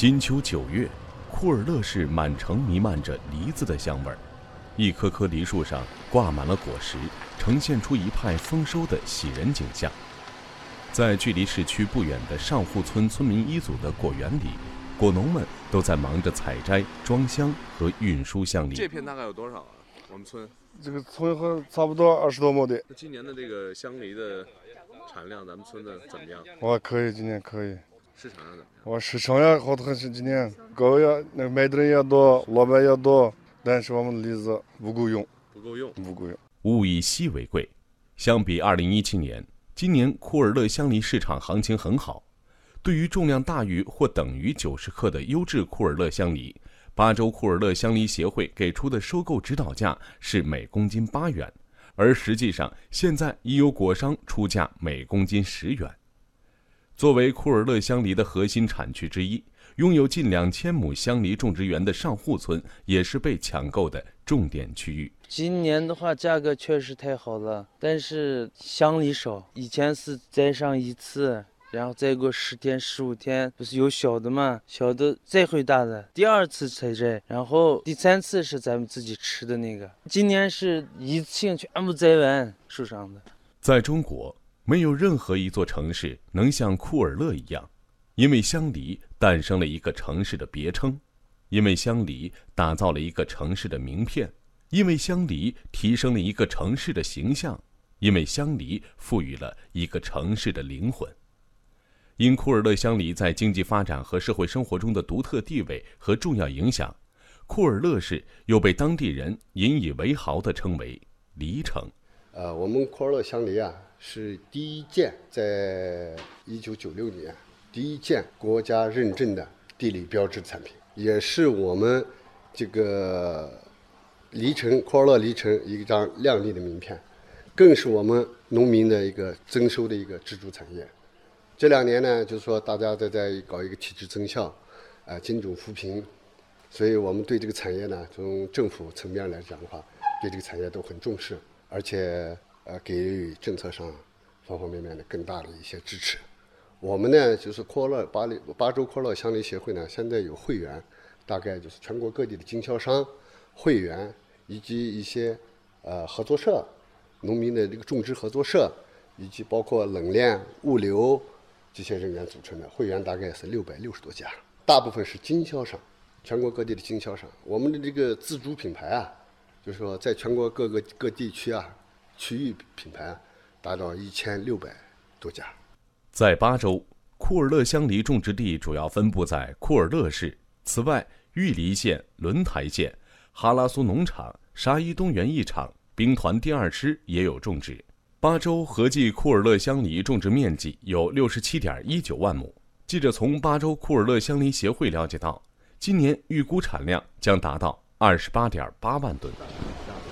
金秋九月，库尔勒市满城弥漫着梨子的香味儿，一棵棵梨树上挂满了果实，呈现出一派丰收的喜人景象。在距离市区不远的上户村村民一组的果园里，果农们都在忙着采摘、装箱和运输香梨。这片大概有多少啊？我们村这个村和差不多二十多亩地，那今年的这个香梨的产量，咱们村的怎么样？哇可以，今年可以。市场上怎么样？我市场也好得很，是今年高也那个买的人也多，老板也多，但是我们的梨子不够用，不够用。不够用。物以稀为贵，相比二零一七年，今年库尔勒香梨市场行情很好。对于重量大于或等于九十克的优质库尔勒香梨，巴州库尔勒香梨协会给出的收购指导价是每公斤八元，而实际上现在已有果商出价每公斤十元。作为库尔勒香梨的核心产区之一，拥有近两千亩香梨种植园的上户村也是被抢购的重点区域。今年的话，价格确实太好了，但是香梨少。以前是栽上一次，然后再过十天、十五天，不是有小的嘛，小的再会大的，第二次采摘，然后第三次是咱们自己吃的那个。今年是一次性全部摘完树上的。在中国，没有任何一座城市能像库尔勒一样，因为香梨诞生了一个城市的别称，因为香梨打造了一个城市的名片，因为香梨提升了一个城市的形象，因为香梨赋予了一个城市的灵魂。因库尔勒香梨在经济发展和社会生活中的独特地位和重要影响，库尔勒市又被当地人引以为豪地称为“梨城”。呃，我们库尔勒香梨啊，是第一件在一九九六年第一件国家认证的地理标志产品，也是我们这个梨城库尔勒梨城一张亮丽的名片，更是我们农民的一个增收的一个支柱产业。这两年呢，就是说大家都在搞一个体制增效，啊，精准扶贫，所以我们对这个产业呢，从政府层面来讲的话，对这个产业都很重视，而且呃给予政策上方方面面的更大的一些支持。我们呢，就是库尔勒巴黎巴州库尔勒香梨协会呢，现在有会员，大概就是全国各地的经销商、会员以及一些呃合作社、农民的这个种植合作社，以及包括冷链、物流这些人员组成的会员，大概是六百六十多家，大部分是经销商，全国各地的经销商。我们的这个自主品牌啊，就是说在全国各个各地区啊，区域品牌啊达到一千六百多家。在巴州，库尔勒香梨种植地主要分布在库尔勒市。此外，玉梨县、轮台县、哈拉苏农场、沙伊东园艺场、兵团第二师也有种植。巴州合计库尔勒香梨种植面积有六十七点一九万亩。记者从巴州库尔勒香梨协会了解到，今年预估产量将达到二十八点八万吨。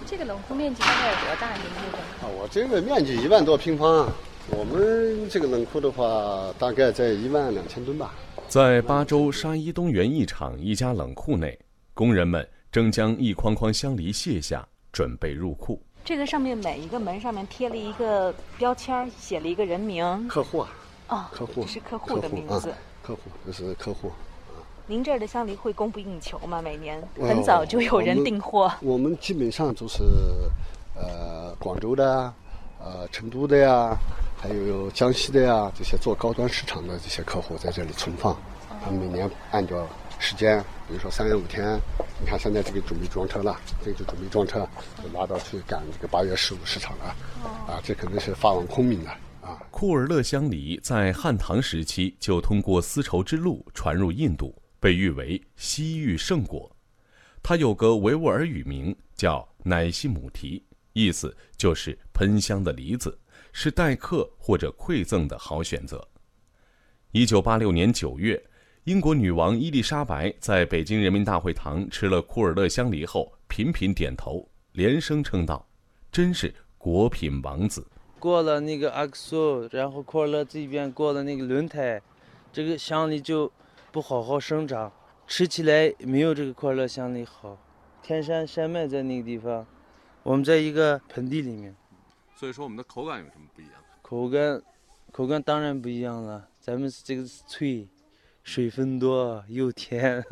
这个冷库面积大概有多大？您这个？啊，我这个面积一万多平方啊，我们这个冷库的话，大概在一万两千吨吧。在巴州沙伊东园艺场一家冷库内，工人们正将一筐筐香梨卸下，准备入库。这个上面每一个门上面贴了一个标签，写了一个人名。客户啊，哦，客户，这是客户的名字。啊、客户，这是客户。您这儿的香梨会供不应求吗？每年哎很早就有人订货。我们基本上都是，呃，广州的啊，呃，成都的呀，还有江西的呀，这些做高端市场的这些客户在这里存放。他们每年按照时间，比如说三月五天，你看现在这个准备装车了，这个就准备装车，就拉到去赶这个八月十五市场了。啊，这可能是发往昆明的啊。库尔勒香梨在汉唐时期就通过丝绸之路传入印度，被誉为西域圣果。它有个维吾尔语名叫乃西姆提，意思就是喷香的梨子，是待客或者馈赠的好选择。一九八六年九月，英国女王伊丽莎白在北京人民大会堂吃了库尔勒香梨后，频频点头，连声称道：“真是果品王子。”过了那个阿克苏，然后库尔勒这边过了那个轮胎，这个香梨就不好好生长，吃起来没有这个库尔勒香梨好。天山山脉在那个地方，我们在一个盆地里面，所以说我们的口感有什么不一样？口感口感当然不一样了。咱们是这个是脆，水分多又甜。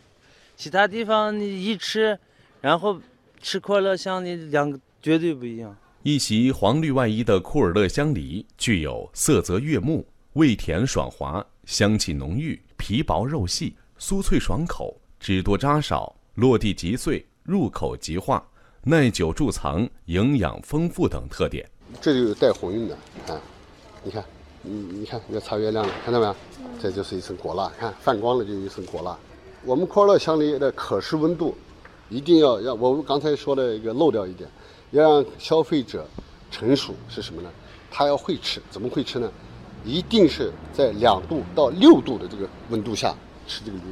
其他地方你一吃，然后吃库尔勒香梨两个绝对不一样。一袭黄绿外衣的库尔勒香梨具有色泽悦目、味甜爽滑、香气浓郁、皮薄肉细、酥脆爽口、汁多渣少、落地即碎、入口即化、耐久贮藏、营养丰富等特点。这就有带红晕的啊，你看，你你看，要擦月亮了，看到没有？这就是一层果蜡，看泛光了就有一层果蜡。我们库尔勒香梨的可视温度，一定要让我们刚才说的一个漏掉一点。要让消费者成熟是什么呢？他要会吃，怎么会吃呢？一定是在两度到六度的这个温度下吃这个梨，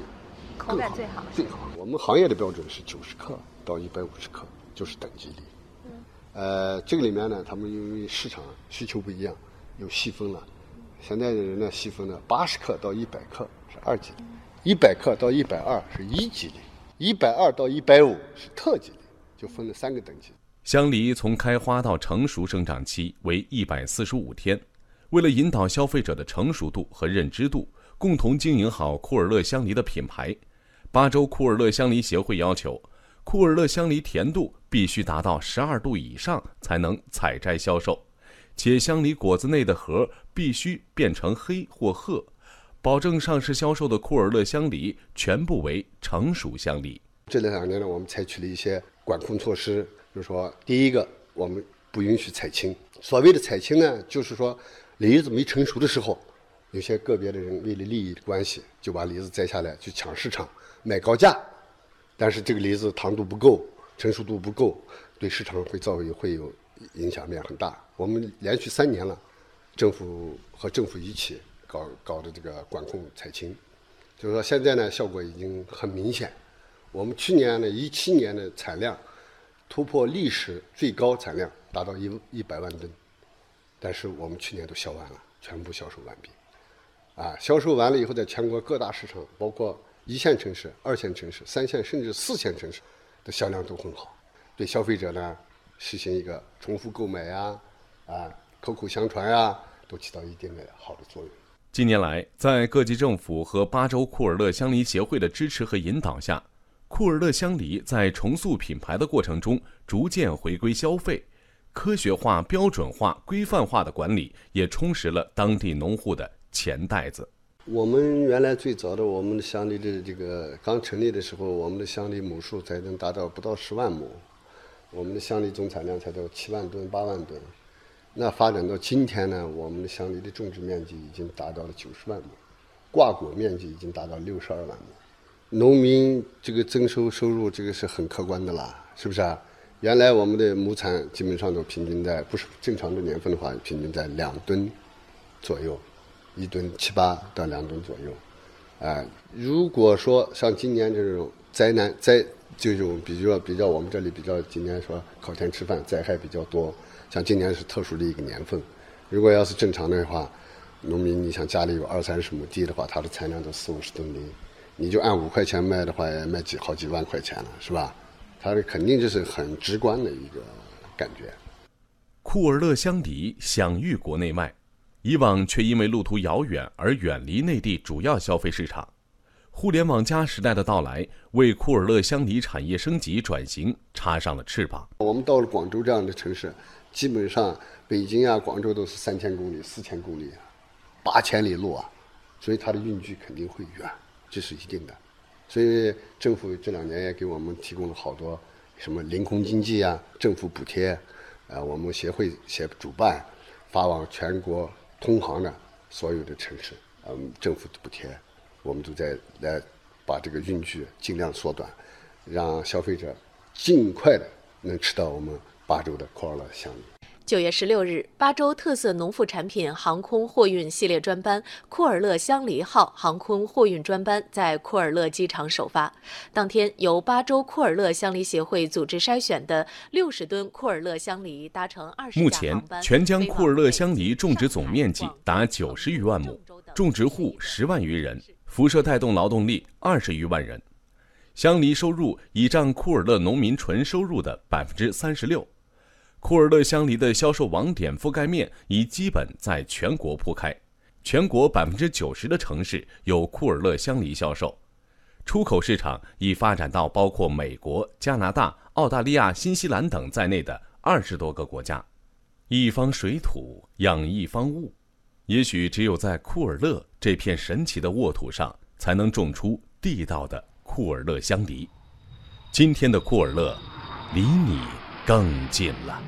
口感最好。最好。我们行业的标准是九十克到一百五十克，就是等级梨。呃，这个里面呢，他们因为市场需求不一样，又细分了。现在的人呢，细分了八十克到一百克是二级梨，一百克到一百二是一级梨，一百二到一百五是特级梨，就分了三个等级。香梨从开花到成熟生长期为一百四十五天。为了引导消费者的成熟度和认知度，共同经营好库尔勒香梨的品牌，巴州库尔勒香梨协会要求，库尔勒香梨甜度必须达到十二度以上才能采摘销售，且香梨果子内的核必须变成黑或褐，保证上市销售的库尔勒香梨全部为成熟香梨。这两年呢，我们采取了一些管控措施。就是说，第一个，我们不允许采青。所谓的采青呢，就是说，梨子没成熟的时候，有些个别的人为了利益的关系，就把梨子摘下来去抢市场，卖高价。但是这个梨子糖度不够，成熟度不够，对市场会造成会有影响面很大。我们连续三年了，政府和政府一起搞搞的这个管控采青，就是说现在呢，效果已经很明显。我们去年呢，一七年的产量。突破历史最高产量，达到一一百万吨，但是我们去年都销完了，全部销售完毕。啊，销售完了以后，在全国各大市场，包括一线城市、二线城市、三线甚至四线城市的销量都很好，对消费者呢实行一个重复购买呀，啊，口口相传呀，都起到一定的好的作用。近年来，在各级政府和巴州库尔勒香梨协会的支持和引导下。库尔勒香梨在重塑品牌的过程中，逐渐回归消费，科学化、标准化、规范化的管理也充实了当地农户的钱袋子。我们原来最早的我们的乡里的这个刚成立的时候，我们的乡里亩数才能达到不到十万亩，我们的乡里总产量才到七万吨、八万吨。那发展到今天呢，我们的乡里的种植面积已经达到了九十万亩，挂果面积已经达到六十二万亩。农民这个增收收入，这个是很可观的啦，是不是啊？原来我们的亩产基本上都平均在不是正常的年份的话，平均在两吨左右，一吨七八到两吨左右。啊，如果说像今年这种灾难灾这种比较比较我们这里比较今年说靠天吃饭灾害比较多，像今年是特殊的一个年份，如果要是正常的话，农民你像家里有二三十亩地的话，他的产量都四五十吨梨。你就按五块钱卖的话，也卖几好几万块钱了，是吧？它肯定就是很直观的一个感觉。库尔勒香梨享誉国内外，以往却因为路途遥远而远离内地主要消费市场。互联网加时代的到来，为库尔勒香梨产业升级转型插上了翅膀。我们到了广州这样的城市，基本上北京啊、广州都是三千公里、四千公里、八千里路啊，所以它的运距肯定会远。这是一定的，所以政府这两年也给我们提供了好多什么临空经济啊、政府补贴，啊，我们协会协主办，发往全国通航的所有的城市，嗯，政府的补贴，我们都在来把这个运距尽量缩短，让消费者尽快的能吃到我们巴州的库尔勒香梨。九月十六日，巴州特色农副产品航空货运系列专班“库尔勒香梨号”航空货运专班在库尔勒机场首发。当天，由巴州库尔勒香梨协会组织筛选的六十吨库尔勒香梨搭乘二十目前，全疆库尔勒香梨种植总面积达九十余万亩，种植户十万余人，辐射带动劳动力二十余万人。香梨收入已占库尔勒农民纯收入的百分之三十六。库尔勒香梨的销售网点覆盖面已基本在全国铺开，全国百分之九十的城市有库尔勒香梨销售，出口市场已发展到包括美国、加拿大、澳大利亚、新西兰等在内的二十多个国家。一方水土养一方物，也许只有在库尔勒这片神奇的沃土上，才能种出地道的库尔勒香梨。今天的库尔勒，离你更近了。